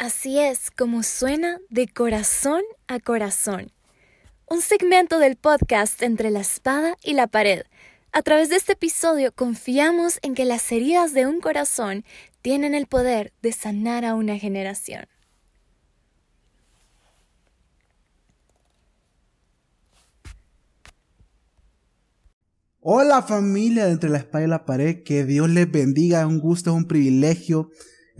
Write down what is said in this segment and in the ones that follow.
Así es como suena de corazón a corazón. Un segmento del podcast entre la espada y la pared. A través de este episodio confiamos en que las heridas de un corazón tienen el poder de sanar a una generación. Hola familia de entre la espada y la pared, que Dios les bendiga, es un gusto, es un privilegio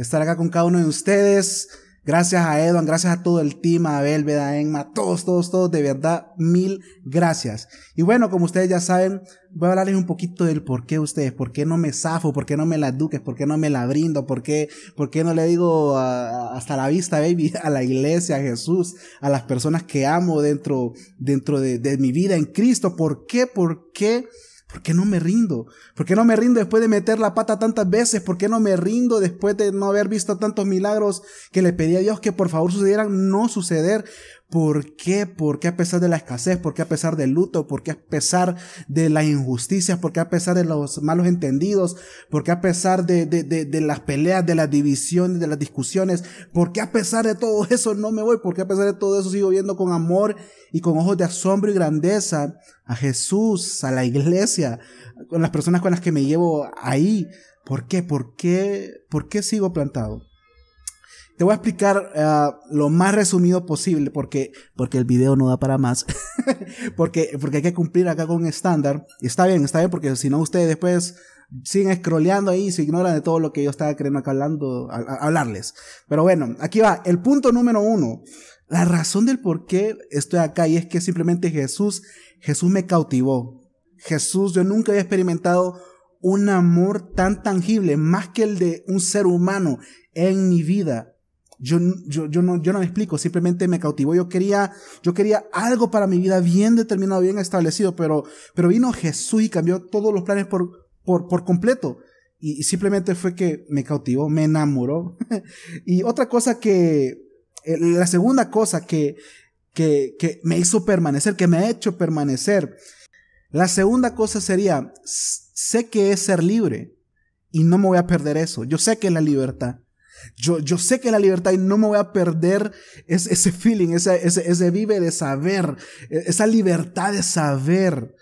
estar acá con cada uno de ustedes. Gracias a Edwin, gracias a todo el team, a Abel, a Emma, todos, todos, todos, de verdad, mil gracias. Y bueno, como ustedes ya saben, voy a hablarles un poquito del por qué ustedes, por qué no me zafo, por qué no me la duques, por qué no me la brindo, por qué, por qué no le digo hasta la vista, baby, a la iglesia, a Jesús, a las personas que amo dentro, dentro de, de mi vida en Cristo. ¿Por qué? ¿Por qué? ¿Por qué no me rindo? ¿Por qué no me rindo después de meter la pata tantas veces? ¿Por qué no me rindo después de no haber visto tantos milagros que le pedí a Dios que por favor sucedieran? No suceder. ¿Por qué? ¿Por qué a pesar de la escasez? ¿Por qué a pesar del luto? ¿Por qué a pesar de las injusticias? ¿Por qué a pesar de los malos entendidos? ¿Por qué a pesar de, de, de, de las peleas, de las divisiones, de las discusiones? ¿Por qué a pesar de todo eso no me voy? ¿Por qué a pesar de todo eso sigo viendo con amor y con ojos de asombro y grandeza a Jesús, a la iglesia, con las personas con las que me llevo ahí? ¿Por qué? ¿Por qué? ¿Por qué sigo plantado? Te voy a explicar uh, lo más resumido posible porque, porque el video no da para más. porque, porque hay que cumplir acá con un estándar. Está bien, está bien porque si no ustedes después siguen scrolleando ahí y se ignoran de todo lo que yo estaba queriendo acá hablando, hablarles. Pero bueno, aquí va. El punto número uno. La razón del por qué estoy acá y es que simplemente Jesús, Jesús me cautivó. Jesús, yo nunca había experimentado un amor tan tangible, más que el de un ser humano en mi vida. Yo, yo, yo, no, yo no me explico, simplemente me cautivó. Yo quería, yo quería algo para mi vida bien determinado, bien establecido, pero, pero vino Jesús y cambió todos los planes por, por, por completo. Y, simplemente fue que me cautivó, me enamoró. y otra cosa que, eh, la segunda cosa que, que, que me hizo permanecer, que me ha hecho permanecer, la segunda cosa sería, sé que es ser libre y no me voy a perder eso. Yo sé que es la libertad. Yo, yo sé que la libertad y no me voy a perder ese, feeling, ese, ese, ese vive de saber, esa libertad de saber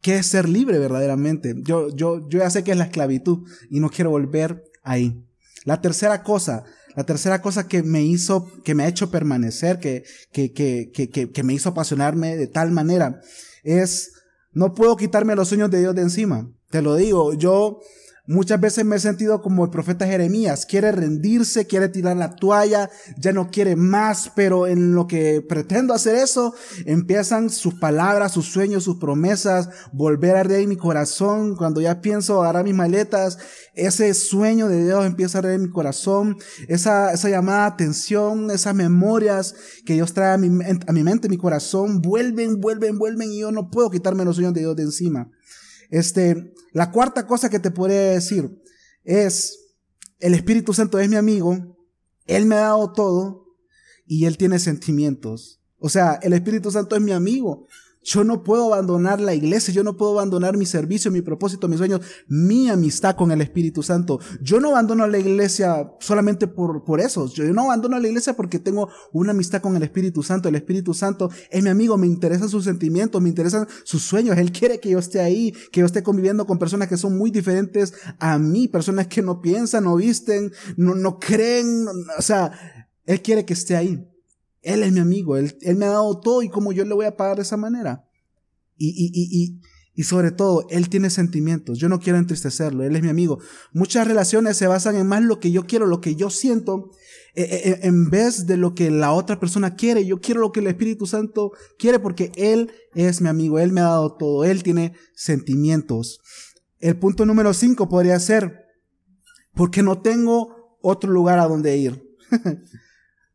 qué es ser libre verdaderamente. Yo, yo, yo ya sé que es la esclavitud y no quiero volver ahí. La tercera cosa, la tercera cosa que me hizo, que me ha hecho permanecer, que, que, que, que, que me hizo apasionarme de tal manera, es, no puedo quitarme los sueños de Dios de encima. Te lo digo, yo, Muchas veces me he sentido como el profeta Jeremías, quiere rendirse, quiere tirar la toalla, ya no quiere más, pero en lo que pretendo hacer eso, empiezan sus palabras, sus sueños, sus promesas, volver a arder mi corazón, cuando ya pienso agarrar mis maletas, ese sueño de Dios empieza a arder mi corazón, esa, esa llamada atención, esas memorias que Dios trae a mi, a mi mente, mi corazón, vuelven, vuelven, vuelven y yo no puedo quitarme los sueños de Dios de encima. Este, la cuarta cosa que te podría decir es, el Espíritu Santo es mi amigo, Él me ha dado todo y Él tiene sentimientos. O sea, el Espíritu Santo es mi amigo. Yo no puedo abandonar la iglesia, yo no puedo abandonar mi servicio, mi propósito, mis sueños, mi amistad con el Espíritu Santo. Yo no abandono la iglesia solamente por, por eso. Yo no abandono la iglesia porque tengo una amistad con el Espíritu Santo. El Espíritu Santo es mi amigo, me interesan sus sentimientos, me interesan sus sueños. Él quiere que yo esté ahí, que yo esté conviviendo con personas que son muy diferentes a mí, personas que no piensan, no visten, no, no creen. O sea, Él quiere que esté ahí. Él es mi amigo, él, me ha dado todo y como yo le voy a pagar de esa manera. Y, y, y, y, y sobre todo, Él tiene sentimientos. Yo no quiero entristecerlo, Él es mi amigo. Muchas relaciones se basan en más lo que yo quiero, lo que yo siento, eh, en vez de lo que la otra persona quiere. Yo quiero lo que el Espíritu Santo quiere porque Él es mi amigo, Él me ha dado todo, Él tiene sentimientos. El punto número cinco podría ser, porque no tengo otro lugar a donde ir.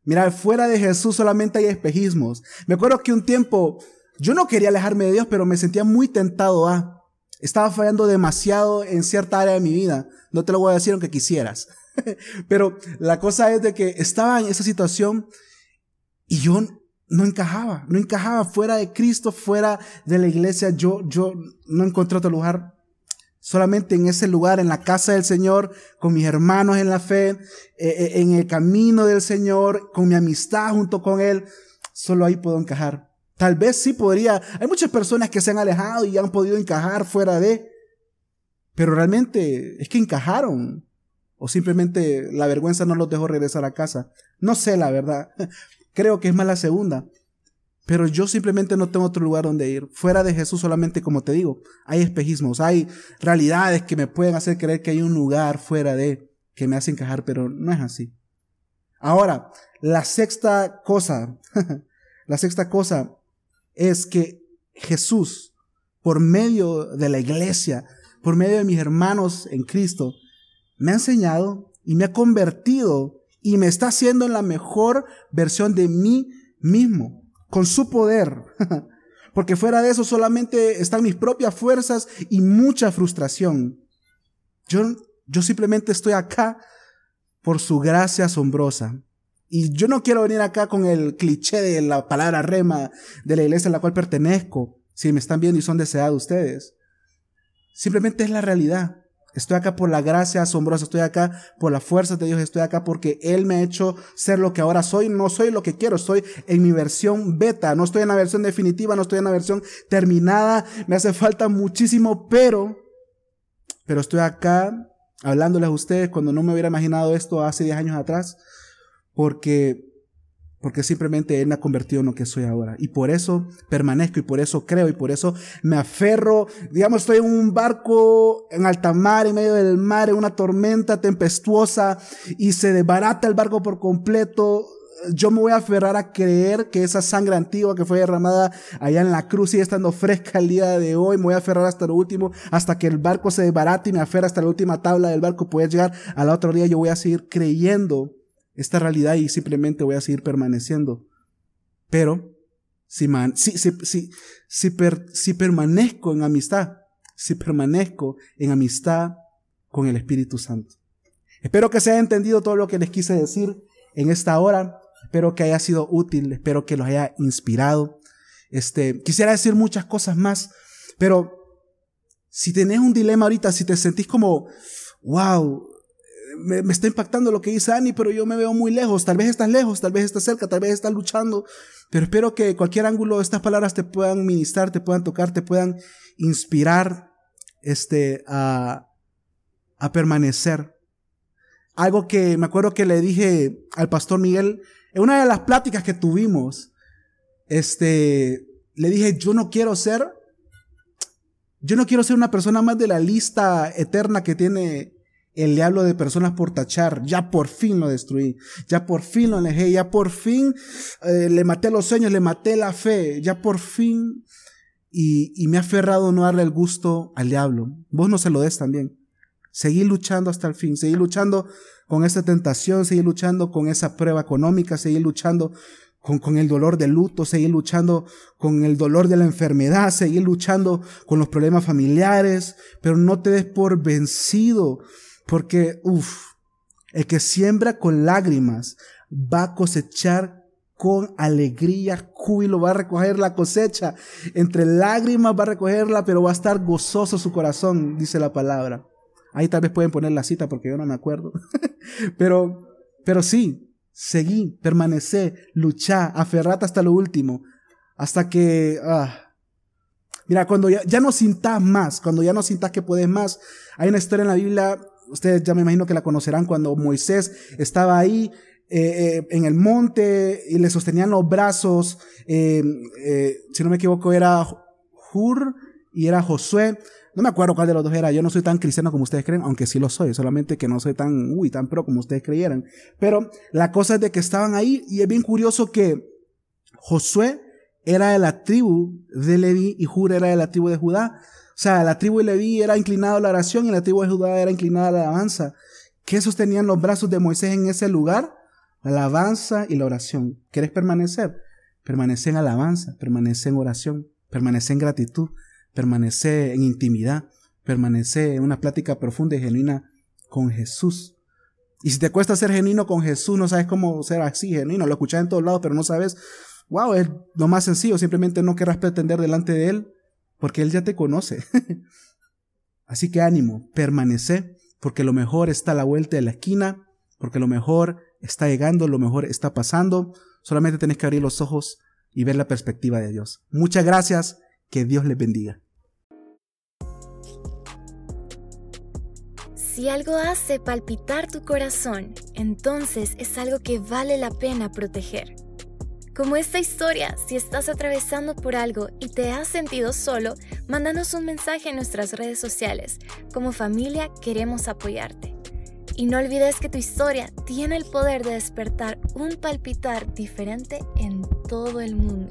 Mira, fuera de Jesús solamente hay espejismos. Me acuerdo que un tiempo yo no quería alejarme de Dios, pero me sentía muy tentado a. Estaba fallando demasiado en cierta área de mi vida. No te lo voy a decir aunque quisieras. pero la cosa es de que estaba en esa situación y yo no encajaba, no encajaba fuera de Cristo, fuera de la iglesia. Yo, yo no encontré otro lugar solamente en ese lugar, en la casa del Señor, con mis hermanos en la fe, eh, eh, en el camino del Señor, con mi amistad junto con Él, solo ahí puedo encajar. Tal vez sí podría. Hay muchas personas que se han alejado y han podido encajar fuera de, pero realmente es que encajaron. O simplemente la vergüenza no los dejó regresar a casa. No sé la verdad. Creo que es más la segunda. Pero yo simplemente no tengo otro lugar donde ir. Fuera de Jesús solamente, como te digo, hay espejismos, hay realidades que me pueden hacer creer que hay un lugar fuera de que me hace encajar, pero no es así. Ahora, la sexta cosa, la sexta cosa es que Jesús, por medio de la iglesia, por medio de mis hermanos en Cristo, me ha enseñado y me ha convertido y me está haciendo en la mejor versión de mí mismo con su poder. Porque fuera de eso solamente están mis propias fuerzas y mucha frustración. Yo, yo simplemente estoy acá por su gracia asombrosa. Y yo no quiero venir acá con el cliché de la palabra rema de la iglesia a la cual pertenezco, si me están viendo y son deseados ustedes. Simplemente es la realidad. Estoy acá por la gracia asombrosa, estoy acá por la fuerza de Dios, estoy acá porque Él me ha hecho ser lo que ahora soy. No soy lo que quiero, estoy en mi versión beta, no estoy en la versión definitiva, no estoy en la versión terminada, me hace falta muchísimo, pero, pero estoy acá hablándoles a ustedes cuando no me hubiera imaginado esto hace 10 años atrás, porque porque simplemente Él me ha convertido en lo que soy ahora. Y por eso permanezco y por eso creo y por eso me aferro. Digamos, estoy en un barco en alta mar, en medio del mar, en una tormenta tempestuosa y se desbarata el barco por completo. Yo me voy a aferrar a creer que esa sangre antigua que fue derramada allá en la cruz sigue estando fresca el día de hoy. Me voy a aferrar hasta lo último, hasta que el barco se desbarate y me aferra hasta la última tabla del barco. Puede llegar al otro día. Yo voy a seguir creyendo esta realidad y simplemente voy a seguir permaneciendo. Pero si, si, si, si, permanezco en amistad, si permanezco en amistad con el Espíritu Santo. Espero que se haya entendido todo lo que les quise decir en esta hora. Espero que haya sido útil, espero que los haya inspirado. Este, quisiera decir muchas cosas más, pero si tenés un dilema ahorita, si te sentís como, wow, me, está impactando lo que dice Ani, pero yo me veo muy lejos. Tal vez estás lejos, tal vez estás cerca, tal vez estás luchando. Pero espero que cualquier ángulo de estas palabras te puedan ministrar, te puedan tocar, te puedan inspirar este, a, a permanecer. Algo que me acuerdo que le dije al pastor Miguel en una de las pláticas que tuvimos. Este, le dije, yo no quiero ser, yo no quiero ser una persona más de la lista eterna que tiene el diablo de personas por tachar. Ya por fin lo destruí. Ya por fin lo alejé. Ya por fin eh, le maté los sueños, le maté la fe. Ya por fin. Y, y me ha aferrado no darle el gusto al diablo. Vos no se lo des también. Seguir luchando hasta el fin. Seguir luchando con esa tentación. Seguir luchando con esa prueba económica. Seguir luchando con, con, el dolor del luto, seguir luchando con el dolor de la enfermedad, seguir luchando con los problemas familiares, pero no te des por vencido, porque, uff, el que siembra con lágrimas va a cosechar con alegría, júbilo, va a recoger la cosecha. Entre lágrimas va a recogerla, pero va a estar gozoso su corazón, dice la palabra. Ahí tal vez pueden poner la cita porque yo no me acuerdo. pero, pero sí, seguí, permanecí, luchá, aferrate hasta lo último. Hasta que, ah, Mira, cuando ya, ya no sintas más, cuando ya no sintas que puedes más, hay una historia en la Biblia ustedes ya me imagino que la conocerán cuando Moisés estaba ahí eh, eh, en el monte y le sostenían los brazos, eh, si no me equivoco era Hur y era Josué. No me acuerdo cuál de los dos era. Yo no soy tan cristiano como ustedes creen, aunque sí lo soy, solamente que no soy tan, uy, tan pro como ustedes creyeran. Pero la cosa es de que estaban ahí y es bien curioso que Josué era de la tribu de Leví y Hur era de la tribu de Judá. O sea, la tribu de Leví era inclinada a la oración y la tribu de Judá era inclinada a la alabanza. ¿Qué sostenían los brazos de Moisés en ese lugar? La alabanza y la oración. ¿Quieres permanecer? Permanece en alabanza, permanece en oración, permanece en gratitud, permanece en intimidad, permanece en una plática profunda y genuina con Jesús. Y si te cuesta ser genuino con Jesús, no sabes cómo ser así genuino, lo escuchas en todos lados, pero no sabes, wow, es lo más sencillo, simplemente no querrás pretender delante de Él porque Él ya te conoce. Así que ánimo, permanece, porque lo mejor está a la vuelta de la esquina, porque lo mejor está llegando, lo mejor está pasando. Solamente tenés que abrir los ojos y ver la perspectiva de Dios. Muchas gracias, que Dios les bendiga. Si algo hace palpitar tu corazón, entonces es algo que vale la pena proteger. Como esta historia, si estás atravesando por algo y te has sentido solo, mándanos un mensaje en nuestras redes sociales. Como familia queremos apoyarte. Y no olvides que tu historia tiene el poder de despertar un palpitar diferente en todo el mundo.